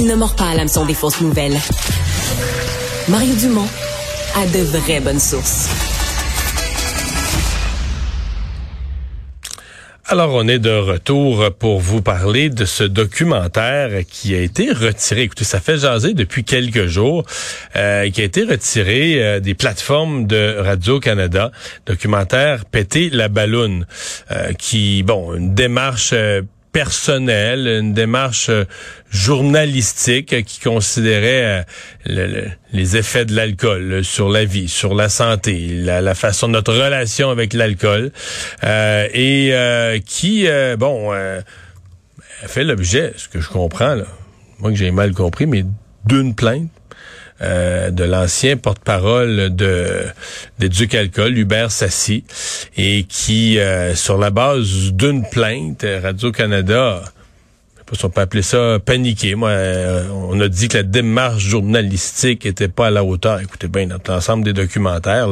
Il ne mord pas à l'hameçon des fausses nouvelles. Mario Dumont a de vraies bonnes sources. Alors, on est de retour pour vous parler de ce documentaire qui a été retiré. Écoutez, ça fait jaser depuis quelques jours, euh, qui a été retiré euh, des plateformes de Radio-Canada. Documentaire Péter la balloune, euh, qui, bon, une démarche personnelle, une démarche euh, journalistique euh, qui considérait euh, les effets de l'alcool sur la vie, sur la santé, la, façon de notre relation avec l'alcool, et qui, bon, fait l'objet, ce que je comprends, moi que j'ai mal compris, mais d'une plainte euh, de l'ancien porte-parole de Duc Alcool, Hubert Sassi, et qui, euh, sur la base d'une plainte, Radio-Canada, si on peut appeler ça paniqué. Moi, euh, on a dit que la démarche journalistique était pas à la hauteur. Écoutez bien, dans l'ensemble des documentaires,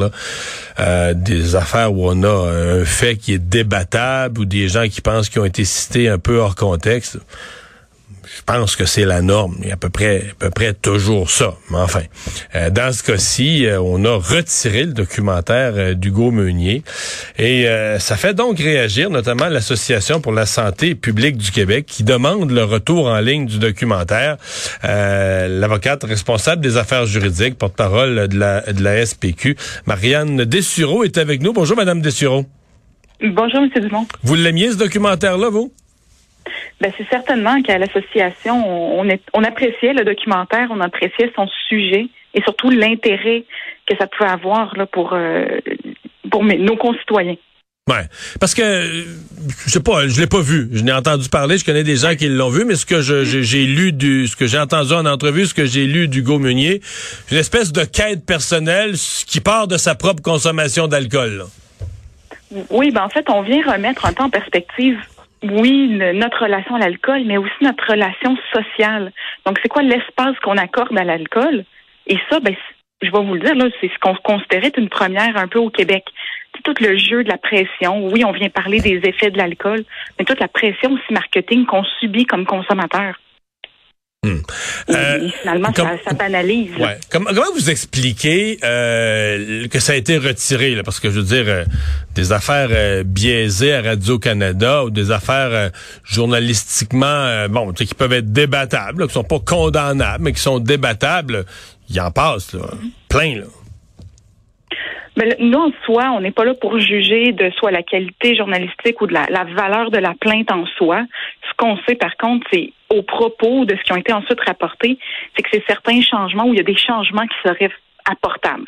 des affaires où on a un fait qui est débattable ou des gens qui pensent qu'ils ont été cités un peu hors contexte je pense que c'est la norme. Il y a à peu près, à peu près toujours ça. Mais enfin, euh, dans ce cas-ci, euh, on a retiré le documentaire euh, d'Hugo Meunier et ça fait donc réagir notamment l'Association pour la santé publique du Québec qui demande le retour en ligne du documentaire. L'avocate responsable des affaires juridiques, porte-parole de la, de la SPQ, Marianne Dessureau est avec nous. Bonjour, Madame Dessureau. Bonjour, M. Dumont. Vous l'aimiez, ce documentaire-là, vous? Ben, c'est certainement qu'à l'association, on, on appréciait le documentaire, on appréciait son sujet et surtout l'intérêt que ça pouvait avoir là, pour, euh, pour nos concitoyens. Ouais, parce que je sais pas, je l'ai pas vu. Je n'ai entendu parler. Je connais des gens qui l'ont vu, mais ce que j'ai lu du, ce que j'ai entendu en entrevue, ce que j'ai lu d'Hugo Meunier, une espèce de quête personnelle qui part de sa propre consommation d'alcool. Oui, ben en fait, on vient remettre un peu en perspective oui, notre relation à l'alcool, mais aussi notre relation sociale. Donc, c'est quoi l'espace qu'on accorde à l'alcool? Et ça, ben, je vais vous le dire, là, c'est ce qu'on considérait une première un peu au Québec. C'est tout le jeu de la pression. Oui, on vient parler des effets de l'alcool, mais toute la pression aussi marketing qu'on subit comme consommateur. Hmm. Euh, finalement, ça, banalise. comment vous expliquez euh, que ça a été retiré? Là? Parce que je veux dire, euh, des affaires biaisées à Radio-Canada ou des affaires journalistiquement, bon, qui peuvent être débattables, qui sont pas condamnables, mais qui sont débattables, il en passe, là, plein. Là. Mais nous, en soi, on n'est pas là pour juger de soit la qualité journalistique ou de la, valeur de la plainte en soi. Ce qu'on sait, par contre, c'est au propos de ce qui ont été ensuite rapportés, c'est que c'est certains changements où il y a des changements qui seraient apportables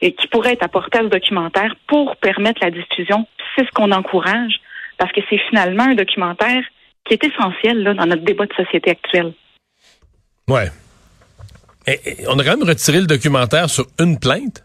et qui pourraient être apportés à ce documentaire pour permettre la diffusion. C'est ce qu'on encourage parce que c'est finalement un documentaire qui est essentiel là, dans notre débat de société actuelle. Ouais. on a quand même retiré le documentaire sur une plainte?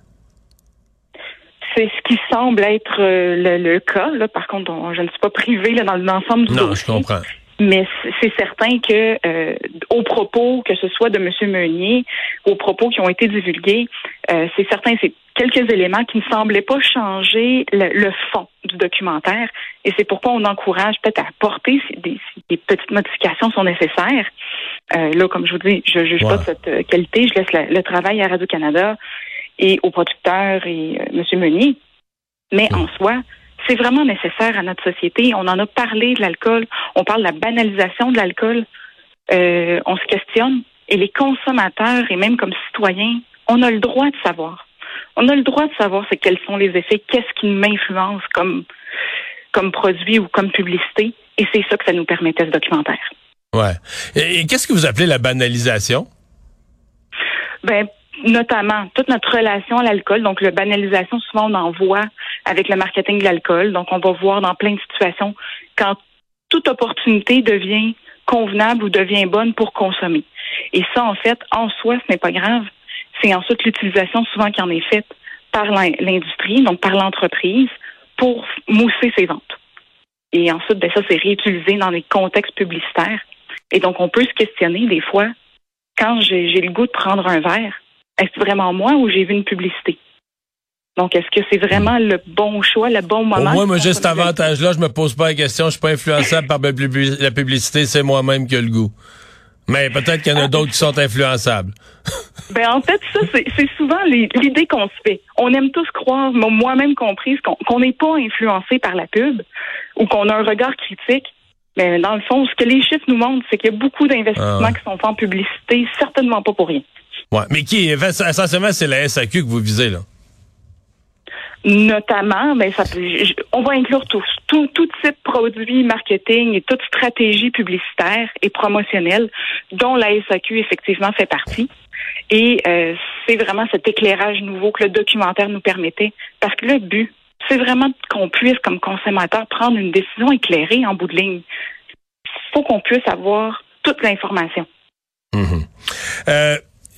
C'est ce qui semble être euh, le, cas. Là. Par contre, je ne suis pas privée là, dans l'ensemble du non, je comprends. Mais c'est certain que euh, aux propos, que ce soit de M. Meunier, aux propos qui ont été divulgués, euh, c'est certain, c'est quelques éléments qui ne semblaient pas changer le, fond du documentaire. Et c'est pourquoi on encourage peut-être à apporter si des, petites modifications sont nécessaires. là, comme je vous dis, je ne juge pas de cette qualité. Je laisse le travail à Radio-Canada et aux producteurs et euh, M. Meunier. Mais en soi, c'est vraiment nécessaire à notre société. On en a parlé de l'alcool. On parle de la banalisation de l'alcool. Euh, on se questionne. Et les consommateurs et même comme citoyens, on a le droit de savoir. On a le droit de savoir c'est quels sont les effets, qu'est-ce qui m'influence comme, comme produit ou comme publicité. Et c'est ça que ça nous permettait ce documentaire. Ouais. Et, et qu'est-ce que vous appelez la banalisation? Ben, notamment toute notre relation à l'alcool. Donc, la banalisation, souvent, on en voit avec le marketing de l'alcool. Donc, on va voir dans plein de situations quand toute opportunité devient convenable ou devient bonne pour consommer. Et ça, en fait, en soi, ce n'est pas grave. C'est ensuite l'utilisation souvent qui en est faite par l'industrie, donc par l'entreprise, pour mousser ses ventes. Et ensuite, ben ça, c'est réutilisé dans des contextes publicitaires. Et donc, on peut se questionner des fois, quand j'ai le goût de prendre un verre, est-ce vraiment moi ou j'ai vu une publicité? Donc, est-ce que c'est vraiment le bon choix, le bon moment? Au moi, j'ai cet avantage-là. Je me pose pas la question. Je suis pas influençable par la publicité. C'est moi-même qui ai le goût. Mais peut-être qu'il y en a d'autres qui sont influençables. Ben en fait, ça c'est souvent l'idée qu'on se fait. On aime tous croire, moi-même comprise, qu'on n'est pas influencé par la pub ou qu'on a un regard critique. Mais dans le fond, ce que les chiffres nous montrent, c'est qu'il y a beaucoup d'investissements ah qui sont faits en publicité, certainement pas pour rien. Ouais, mais qui essentiellement c'est la SAQ que vous visez là. Notamment, ben ça on va inclure tous, tout, tout type de produits marketing et toute stratégie publicitaire et promotionnelle dont la SAQ effectivement fait partie. Et euh, c'est vraiment cet éclairage nouveau que le documentaire nous permettait. Parce que le but, c'est vraiment qu'on puisse, comme consommateur, prendre une décision éclairée en bout de ligne. Il faut qu'on puisse avoir toute l'information. Mm-hmm. euh,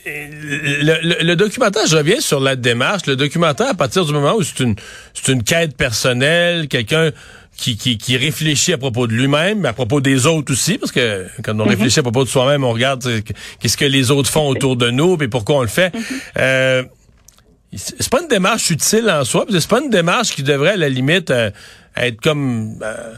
le, le, documentaire, je reviens sur la démarche. Le documentaire, à partir du moment où c'est une, c'est une quête personnelle, quelqu'un qui, qui, qui, réfléchit à propos de lui-même, mais à propos des autres aussi, parce que quand on mm-hmm. réfléchit à propos de soi-même, on regarde qu'est-ce que les autres font autour de nous, et pourquoi on le fait. Mm-hmm. euh, c'est pas une démarche utile en soi, c'est pas une démarche qui devrait à la limite euh, être comme euh,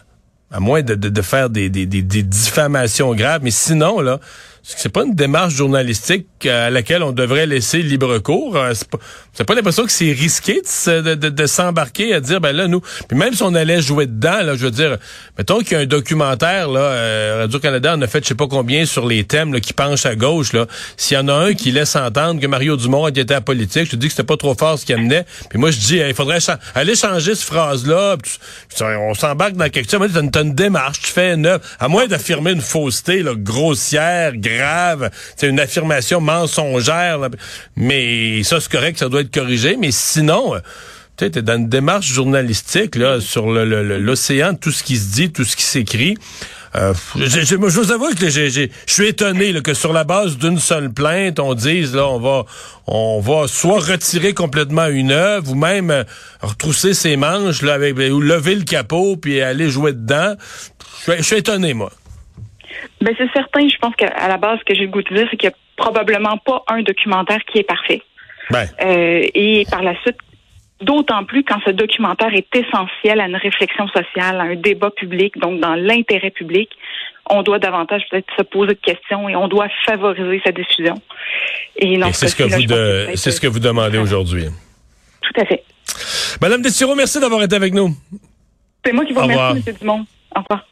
à moins de, de, de faire des, des, des, des diffamations graves, mais sinon là c'est pas une démarche journalistique à laquelle on devrait laisser libre cours. Euh, c'est pas, pas l'impression que c'est risqué de, de, de s'embarquer à dire ben là nous. Puis même si on allait jouer dedans, là, je veux dire, mettons qu'il y a un documentaire là, euh, Radio Canada en a fait je sais pas combien sur les thèmes là, qui penchent à gauche là. S'il y en a un qui laisse entendre que Mario Dumont était à politique, je te dis que c'était pas trop fort ce qu'il amenait. Puis moi je dis il faudrait aller changer cette phrase là. on s'embarque dans quelque chose. T'as une, démarche, tu fais une à moins d'affirmer une fausseté là, grossière c'est une affirmation mensongère, mais ça c'est correct, ça doit être corrigé, mais sinon, euh, tu es dans une démarche journalistique là sur l'océan, tout ce qui se dit, tout ce qui s'écrit. Euh, je, vous avoue que je suis étonné que sur la base d'une seule plainte, on dise là, on va, on va soit retirer complètement une œuvre ou même euh, retrousser ses manches là ou lever le capot puis aller jouer dedans. je suis étonné moi. Ben c'est certain. Je pense qu'à la base, ce que j'ai le goût de dire, c'est qu'il n'y a probablement pas un documentaire qui est parfait. Ben. Euh, et par la suite, d'autant plus quand ce documentaire est essentiel à une réflexion sociale, à un débat public, donc dans l'intérêt public, on doit davantage peut-être se poser de questions et on doit favoriser sa diffusion. Et, c'est ce que vous c'est ce que vous demandez aujourd'hui. Tout à fait. Madame Desiro, merci d'avoir été avec nous. C'est moi qui vous remercie, M. Dumont. Au revoir.